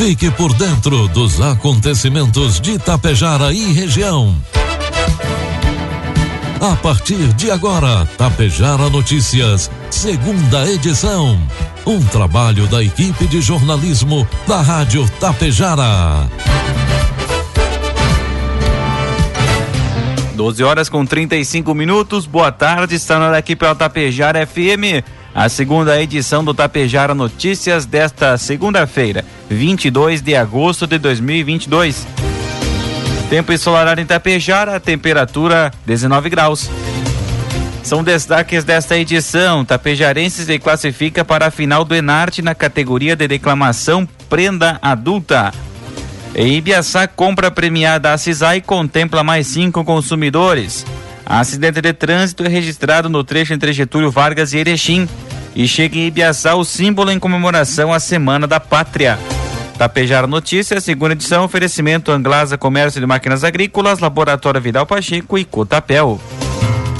Fique por dentro dos acontecimentos de Tapejara e região. A partir de agora, Tapejara Notícias, segunda edição. Um trabalho da equipe de jornalismo da Rádio Tapejara. 12 horas com 35 minutos. Boa tarde, está na aqui pela Tapejara FM, a segunda edição do Tapejara Notícias desta segunda-feira, 22 de agosto de 2022. Tempo ensolarado em Tapejara, temperatura 19 graus. São destaques desta edição. Tapejarense se classifica para a final do Enarte na categoria de declamação prenda adulta. Em Ibiaçá, compra premiada a CISAI contempla mais cinco consumidores. Acidente de trânsito é registrado no trecho entre Getúlio Vargas e Erechim. E chega em Ibiaçá o símbolo em comemoração à Semana da Pátria. Tapejar Notícias, segunda edição, oferecimento Anglasa Comércio de Máquinas Agrícolas, Laboratório Vidal Pacheco e Cotapel.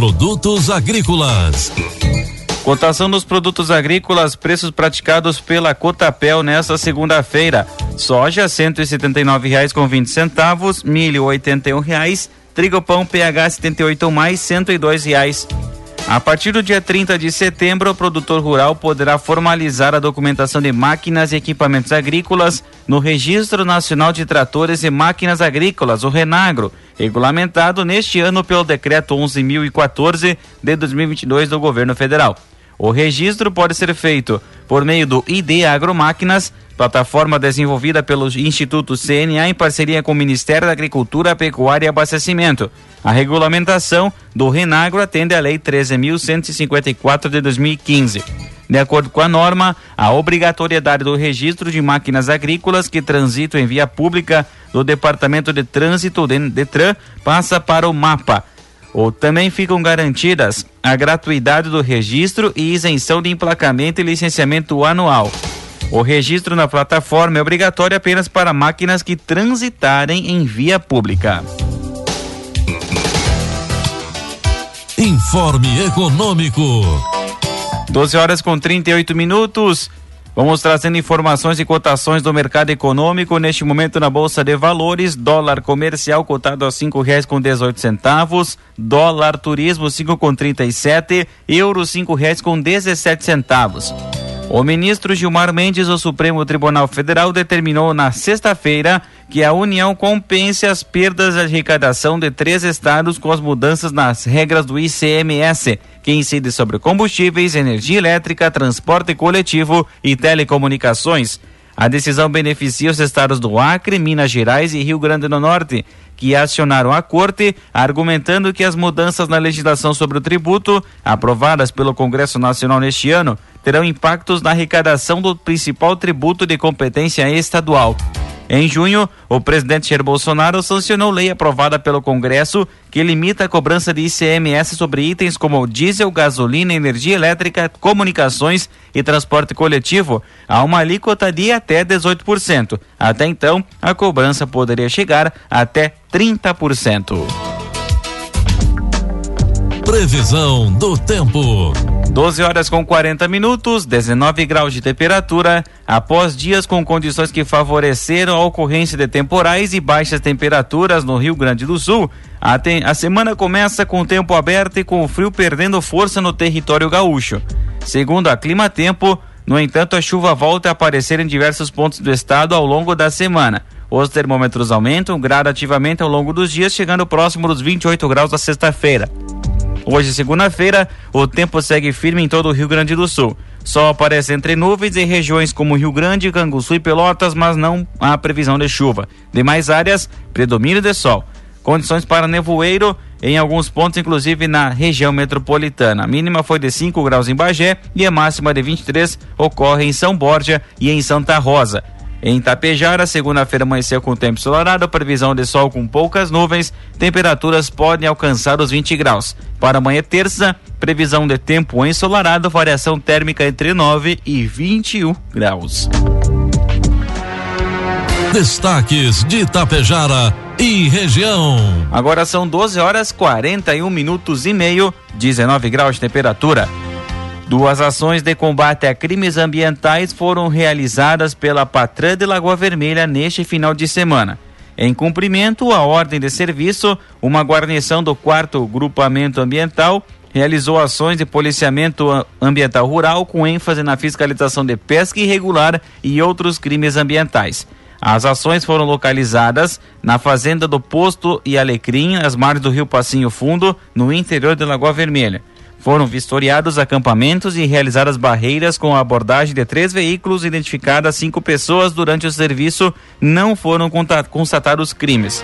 Produtos agrícolas. Cotação dos produtos agrícolas, preços praticados pela Cotapel nesta segunda-feira. Soja vinte centavos, milho oitenta um reais, trigo pão PH 78 mais dois reais. A partir do dia 30 de setembro, o produtor rural poderá formalizar a documentação de máquinas e equipamentos agrícolas no Registro Nacional de Tratores e Máquinas Agrícolas, o Renagro, regulamentado neste ano pelo Decreto 11.014 de 2022 do Governo Federal. O registro pode ser feito por meio do ID Agromáquinas, plataforma desenvolvida pelo Instituto CNA em parceria com o Ministério da Agricultura, Pecuária e Abastecimento. A regulamentação do Renagro atende à Lei 13.154 de 2015. De acordo com a norma, a obrigatoriedade do registro de máquinas agrícolas que transitam em via pública do Departamento de Trânsito Detran passa para o MAPA. Ou também ficam garantidas a gratuidade do registro e isenção de emplacamento e licenciamento anual. O registro na plataforma é obrigatório apenas para máquinas que transitarem em via pública. Informe Econômico. 12 horas com 38 minutos. Vamos trazendo informações e cotações do mercado econômico neste momento na Bolsa de Valores, dólar comercial cotado a cinco reais com dezoito centavos, dólar turismo cinco com trinta e sete, euro cinco reais com dezessete centavos. O ministro Gilmar Mendes do Supremo Tribunal Federal determinou na sexta-feira que a União compense as perdas de arrecadação de três estados com as mudanças nas regras do ICMS, que incide sobre combustíveis, energia elétrica, transporte coletivo e telecomunicações. A decisão beneficia os estados do Acre, Minas Gerais e Rio Grande do Norte, que acionaram a corte, argumentando que as mudanças na legislação sobre o tributo, aprovadas pelo Congresso Nacional neste ano, terão impactos na arrecadação do principal tributo de competência estadual. Em junho, o presidente Jair Bolsonaro sancionou lei aprovada pelo Congresso que limita a cobrança de ICMS sobre itens como diesel, gasolina, energia elétrica, comunicações e transporte coletivo a uma alíquota de até 18%. Até então, a cobrança poderia chegar até 30%. Previsão do tempo. 12 horas com 40 minutos, 19 graus de temperatura. Após dias com condições que favoreceram a ocorrência de temporais e baixas temperaturas no Rio Grande do Sul, a, te... a semana começa com o tempo aberto e com o frio perdendo força no território gaúcho. Segundo a Clima Tempo, No entanto, a chuva volta a aparecer em diversos pontos do estado ao longo da semana. Os termômetros aumentam gradativamente ao longo dos dias, chegando próximo dos 28 graus da sexta-feira. Hoje, segunda-feira, o tempo segue firme em todo o Rio Grande do Sul. Sol aparece entre nuvens em regiões como Rio Grande, Canguçu e Pelotas, mas não há previsão de chuva. Demais áreas, predomínio de sol. Condições para nevoeiro em alguns pontos, inclusive na região metropolitana. A mínima foi de 5 graus em Bagé e a máxima de 23 ocorre em São Borja e em Santa Rosa. Em Tapejara, segunda-feira amanheceu com tempo ensolarado, previsão de sol com poucas nuvens, temperaturas podem alcançar os 20 graus. Para amanhã, terça, previsão de tempo ensolarado, variação térmica entre 9 e 21 graus. Destaques de Tapejara e região. Agora são 12 horas 41 minutos e meio, 19 graus de temperatura. Duas ações de combate a crimes ambientais foram realizadas pela Patrã de Lagoa Vermelha neste final de semana. Em cumprimento à ordem de serviço, uma guarnição do 4 Grupamento Ambiental realizou ações de policiamento ambiental rural com ênfase na fiscalização de pesca irregular e outros crimes ambientais. As ações foram localizadas na fazenda do Posto e Alecrim, às margens do Rio Passinho Fundo, no interior de Lagoa Vermelha. Foram vistoriados acampamentos e realizadas barreiras com a abordagem de três veículos, identificadas cinco pessoas durante o serviço, não foram constatados crimes.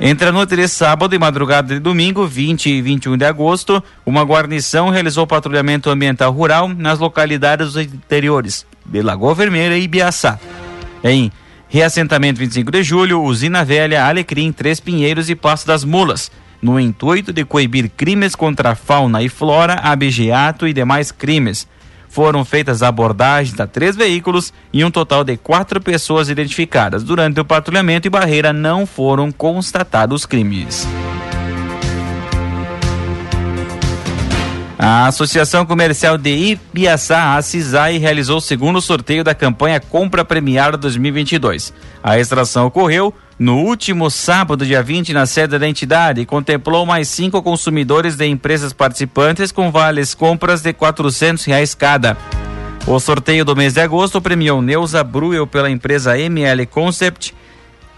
Entre a noite de sábado e madrugada de domingo, 20 e 21 de agosto, uma guarnição realizou patrulhamento ambiental rural nas localidades dos interiores de Lagoa Vermelha e Biaçá. Em reassentamento 25 de julho, Usina Velha, Alecrim, Três Pinheiros e Passo das Mulas no intuito de coibir crimes contra a fauna e flora, abigeato e demais crimes. Foram feitas abordagens a três veículos e um total de quatro pessoas identificadas. Durante o patrulhamento e barreira não foram constatados crimes. A Associação Comercial de Ibiaçá, a CISAI, realizou o segundo sorteio da campanha Compra Premiada 2022. A extração ocorreu no último sábado, dia 20, na sede da entidade, contemplou mais cinco consumidores de empresas participantes com vales compras de R$ reais cada. O sorteio do mês de agosto premiou Neuza Bruel pela empresa ML Concept,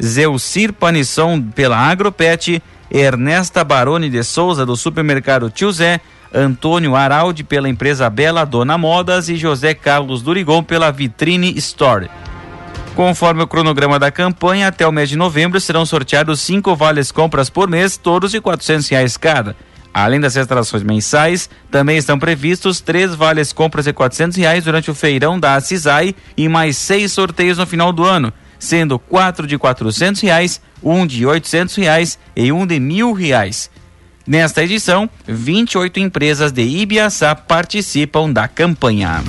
Zeucir Panisson pela Agropet, Ernesta Baroni de Souza do supermercado Tio Zé, Antônio Araldi pela empresa Bela Dona Modas e José Carlos Durigon pela Vitrine Store. Conforme o cronograma da campanha, até o mês de novembro serão sorteados cinco vales compras por mês, todos de quatrocentos reais cada. Além das extrações mensais, também estão previstos três vales compras de quatrocentos reais durante o feirão da CISAI e mais seis sorteios no final do ano, sendo quatro de quatrocentos reais, um de oitocentos reais e um de mil reais. Nesta edição, 28 empresas de Ibiaçá participam da campanha.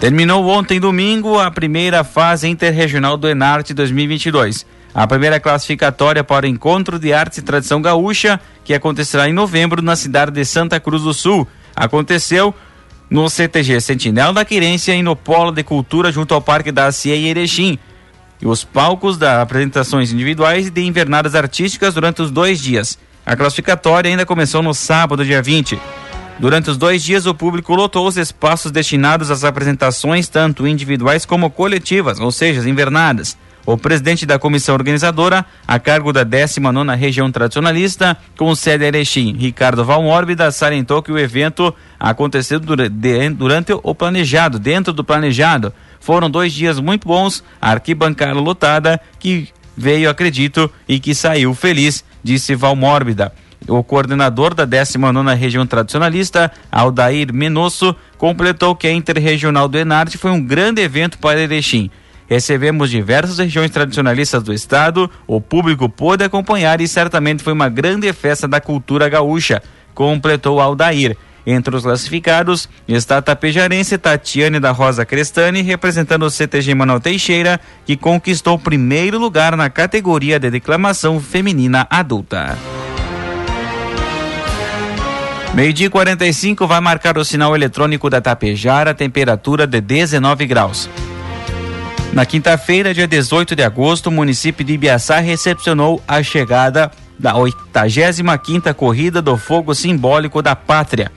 Terminou ontem, domingo, a primeira fase interregional do Enarte 2022. A primeira classificatória para o Encontro de Arte e Tradição Gaúcha, que acontecerá em novembro na cidade de Santa Cruz do Sul. Aconteceu no CTG Sentinela da Querência e no Polo de Cultura junto ao Parque da Cia e Erechim. E os palcos das apresentações individuais e de invernadas artísticas durante os dois dias. A classificatória ainda começou no sábado, dia 20. Durante os dois dias, o público lotou os espaços destinados às apresentações, tanto individuais como coletivas, ou seja, as invernadas. O presidente da comissão organizadora, a cargo da 19 Região Tradicionalista, com sede em Erechim, Ricardo Valmórbida, salientou que o evento aconteceu durante o planejado, dentro do planejado. Foram dois dias muito bons, arquibancada lotada, que veio, acredito, e que saiu feliz, disse Valmórbida. O coordenador da 19 Região Tradicionalista, Aldair Menosso, completou que a Interregional do Enarte foi um grande evento para Erechim. Recebemos diversas regiões tradicionalistas do estado, o público pôde acompanhar e certamente foi uma grande festa da cultura gaúcha, completou Aldair. Entre os classificados está a tapejarense Tatiane da Rosa Crestani, representando o CTG Manuel Teixeira, que conquistou o primeiro lugar na categoria de declamação feminina adulta. Meio-dia 45 vai marcar o sinal eletrônico da Tapejara, temperatura de 19 graus. Na quinta-feira, dia 18 de agosto, o município de Ibiaçá recepcionou a chegada da 85ª Corrida do Fogo Simbólico da Pátria.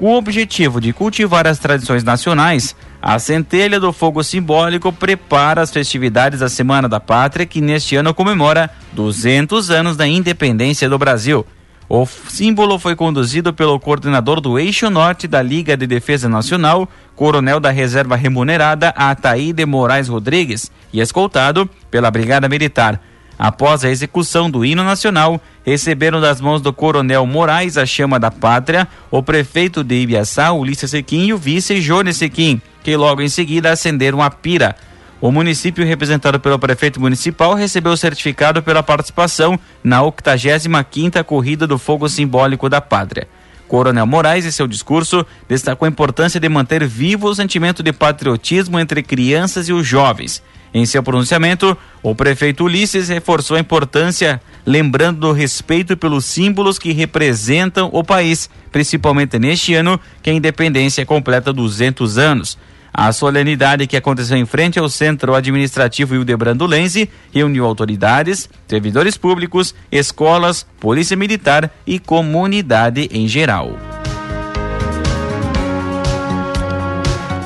Com o objetivo de cultivar as tradições nacionais, a Centelha do Fogo Simbólico prepara as festividades da Semana da Pátria, que neste ano comemora 200 anos da independência do Brasil. O símbolo foi conduzido pelo coordenador do Eixo Norte da Liga de Defesa Nacional, coronel da Reserva Remunerada Ataíde Moraes Rodrigues, e escoltado pela Brigada Militar. Após a execução do hino nacional, receberam das mãos do coronel Moraes a chama da pátria, o prefeito de Ibiaçá, Ulisses Sequim, e o vice Jones Sequim, que logo em seguida acenderam a pira. O município, representado pelo prefeito municipal, recebeu o certificado pela participação na 85ª Corrida do Fogo Simbólico da Pátria. Coronel Moraes, em seu discurso, destacou a importância de manter vivo o sentimento de patriotismo entre crianças e os jovens. Em seu pronunciamento, o prefeito Ulisses reforçou a importância, lembrando do respeito pelos símbolos que representam o país, principalmente neste ano que a independência completa 200 anos. A solenidade que aconteceu em frente ao Centro Administrativo Hildebrando Lenze reuniu autoridades, servidores públicos, escolas, polícia militar e comunidade em geral.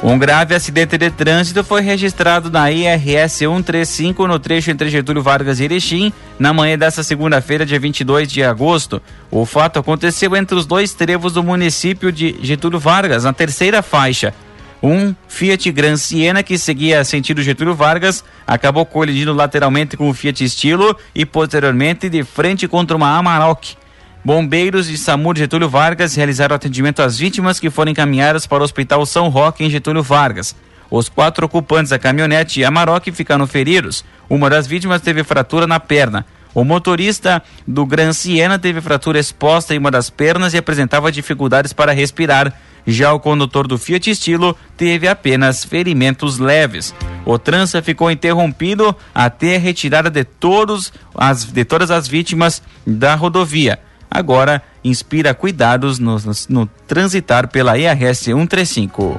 Um grave acidente de trânsito foi registrado na IRS 135 no trecho entre Getúlio Vargas e Erechim na manhã desta segunda-feira, dia 22 de agosto. O fato aconteceu entre os dois trevos do município de Getúlio Vargas, na terceira faixa. Um Fiat Gran Siena que seguia sentido Getúlio Vargas acabou colidindo lateralmente com o Fiat Estilo e posteriormente de frente contra uma Amarok. Bombeiros de SAMU de Getúlio Vargas realizaram atendimento às vítimas que foram encaminhadas para o Hospital São Roque em Getúlio Vargas. Os quatro ocupantes da caminhonete Amarok ficaram feridos. Uma das vítimas teve fratura na perna. O motorista do Gran Siena teve fratura exposta em uma das pernas e apresentava dificuldades para respirar. Já o condutor do Fiat Estilo teve apenas ferimentos leves. O trança ficou interrompido até a retirada de, todos as, de todas as vítimas da rodovia. Agora inspira cuidados no, no, no transitar pela IRS 135.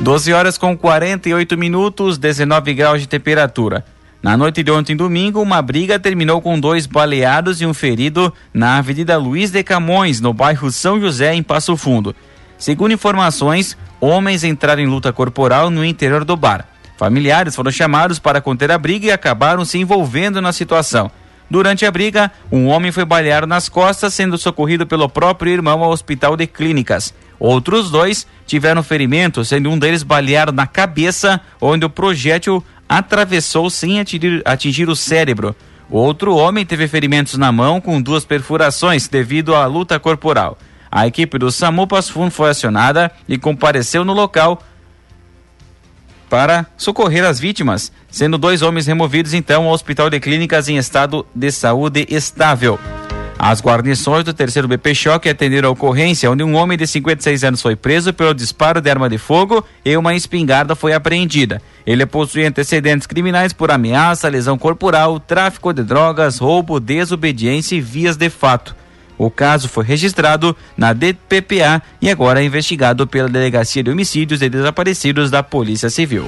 12 horas com 48 minutos, 19 graus de temperatura. Na noite de ontem, domingo, uma briga terminou com dois baleados e um ferido na Avenida Luiz de Camões, no bairro São José, em Passo Fundo. Segundo informações, homens entraram em luta corporal no interior do bar. Familiares foram chamados para conter a briga e acabaram se envolvendo na situação. Durante a briga, um homem foi baleado nas costas, sendo socorrido pelo próprio irmão ao hospital de clínicas. Outros dois tiveram ferimentos, sendo um deles baleado na cabeça, onde o projétil atravessou sem atingir, atingir o cérebro. Outro homem teve ferimentos na mão com duas perfurações devido à luta corporal. A equipe do SAMU Passo foi acionada e compareceu no local para socorrer as vítimas, sendo dois homens removidos então ao Hospital de Clínicas em estado de saúde estável. As guarnições do terceiro BP Choque atenderam a ocorrência onde um homem de 56 anos foi preso pelo disparo de arma de fogo e uma espingarda foi apreendida. Ele possui antecedentes criminais por ameaça, lesão corporal, tráfico de drogas, roubo, desobediência e vias de fato. O caso foi registrado na DPPA e agora é investigado pela Delegacia de Homicídios e Desaparecidos da Polícia Civil.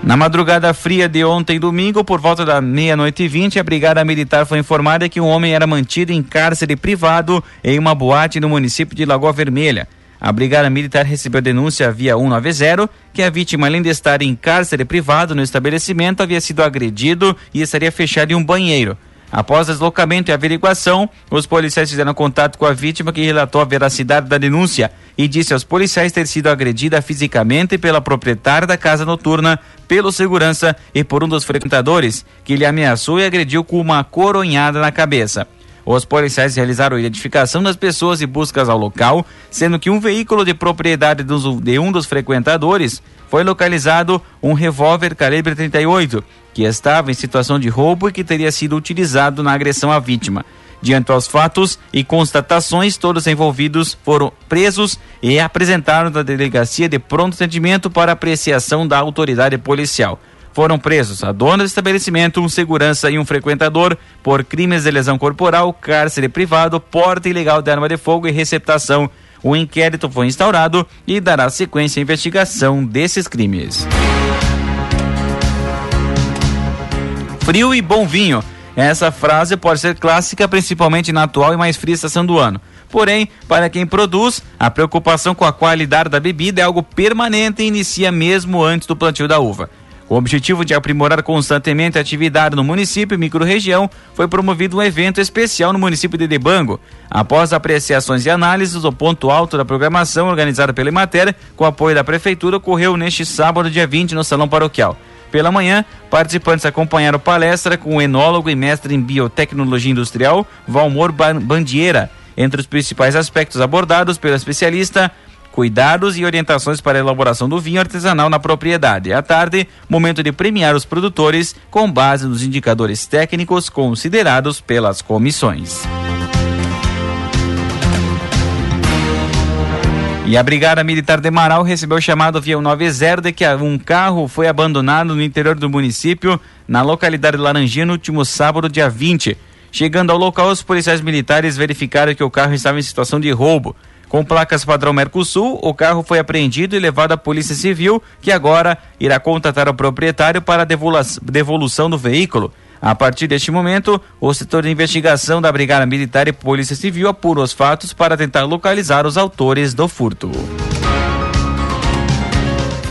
Na madrugada fria de ontem, domingo, por volta da meia-noite e vinte, a Brigada Militar foi informada que um homem era mantido em cárcere privado em uma boate no município de Lagoa Vermelha. A Brigada Militar recebeu denúncia via 190 que a vítima, além de estar em cárcere privado no estabelecimento, havia sido agredido e estaria fechado em um banheiro. Após deslocamento e averiguação, os policiais fizeram contato com a vítima que relatou a veracidade da denúncia e disse aos policiais ter sido agredida fisicamente pela proprietária da casa noturna, pelo segurança e por um dos frequentadores, que lhe ameaçou e agrediu com uma coronhada na cabeça. Os policiais realizaram a identificação das pessoas e buscas ao local, sendo que um veículo de propriedade de um dos frequentadores foi localizado um revólver calibre 38, que estava em situação de roubo e que teria sido utilizado na agressão à vítima. Diante dos fatos e constatações, todos envolvidos foram presos e apresentaram na delegacia de pronto atendimento para apreciação da autoridade policial. Foram presos a dona do estabelecimento, um segurança e um frequentador por crimes de lesão corporal, cárcere privado, porte ilegal de arma de fogo e receptação o inquérito foi instaurado e dará sequência à investigação desses crimes. Frio e bom vinho. Essa frase pode ser clássica, principalmente na atual e mais fria estação do ano. Porém, para quem produz, a preocupação com a qualidade da bebida é algo permanente e inicia mesmo antes do plantio da uva. Com o objetivo de aprimorar constantemente a atividade no município e microrregião, foi promovido um evento especial no município de Debango. Após apreciações e análises, o ponto alto da programação organizada pela Emater, com apoio da Prefeitura, ocorreu neste sábado, dia 20, no Salão Paroquial. Pela manhã, participantes acompanharam palestra com o enólogo e mestre em biotecnologia industrial, Valmor Bandiera. Entre os principais aspectos abordados pelo especialista, cuidados e orientações para a elaboração do vinho artesanal na propriedade. À tarde, momento de premiar os produtores com base nos indicadores técnicos considerados pelas comissões. E a Brigada Militar de Marau recebeu chamado via 90 de que um carro foi abandonado no interior do município, na localidade de Laranjinha, no último sábado, dia 20. Chegando ao local, os policiais militares verificaram que o carro estava em situação de roubo. Com placas padrão Mercosul, o carro foi apreendido e levado à Polícia Civil, que agora irá contatar o proprietário para a devolução do veículo. A partir deste momento, o setor de investigação da Brigada Militar e Polícia Civil apura os fatos para tentar localizar os autores do furto.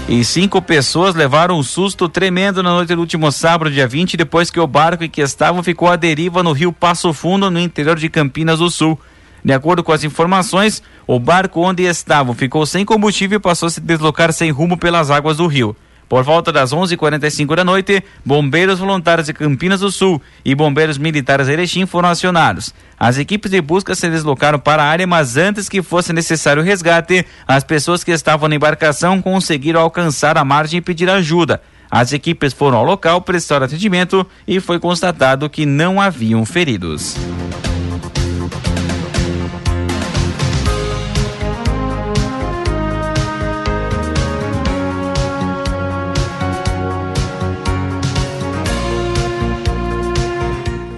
E cinco pessoas levaram um susto tremendo na noite do último sábado, dia 20, depois que o barco em que estavam ficou à deriva no rio Passo Fundo, no interior de Campinas do Sul. De acordo com as informações, o barco onde estavam ficou sem combustível e passou a se deslocar sem rumo pelas águas do rio. Por volta das 11:45 da noite, bombeiros voluntários de Campinas do Sul e bombeiros militares de Erechim foram acionados. As equipes de busca se deslocaram para a área, mas antes que fosse necessário o resgate, as pessoas que estavam na embarcação conseguiram alcançar a margem e pedir ajuda. As equipes foram ao local, prestaram atendimento e foi constatado que não haviam feridos.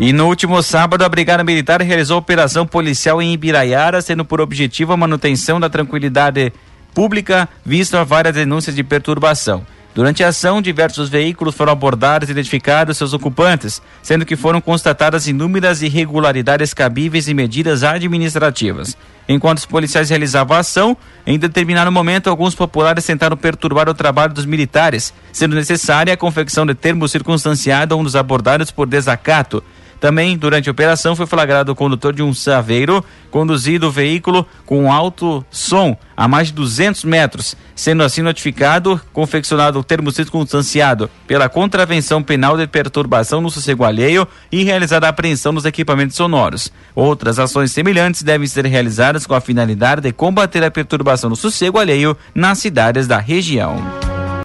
E no último sábado, a Brigada Militar realizou operação policial em Ibiraiara, tendo por objetivo a manutenção da tranquilidade pública, visto a várias denúncias de perturbação. Durante a ação, diversos veículos foram abordados e identificados seus ocupantes, sendo que foram constatadas inúmeras irregularidades cabíveis e medidas administrativas. Enquanto os policiais realizavam a ação, em determinado momento, alguns populares tentaram perturbar o trabalho dos militares, sendo necessária a confecção de termo circunstanciado a um dos abordados por desacato, também, durante a operação, foi flagrado o condutor de um saveiro conduzido o veículo com alto som a mais de 200 metros, sendo assim notificado, confeccionado o termo circunstanciado pela contravenção penal de perturbação no sossego alheio e realizada a apreensão dos equipamentos sonoros. Outras ações semelhantes devem ser realizadas com a finalidade de combater a perturbação no sossego alheio nas cidades da região.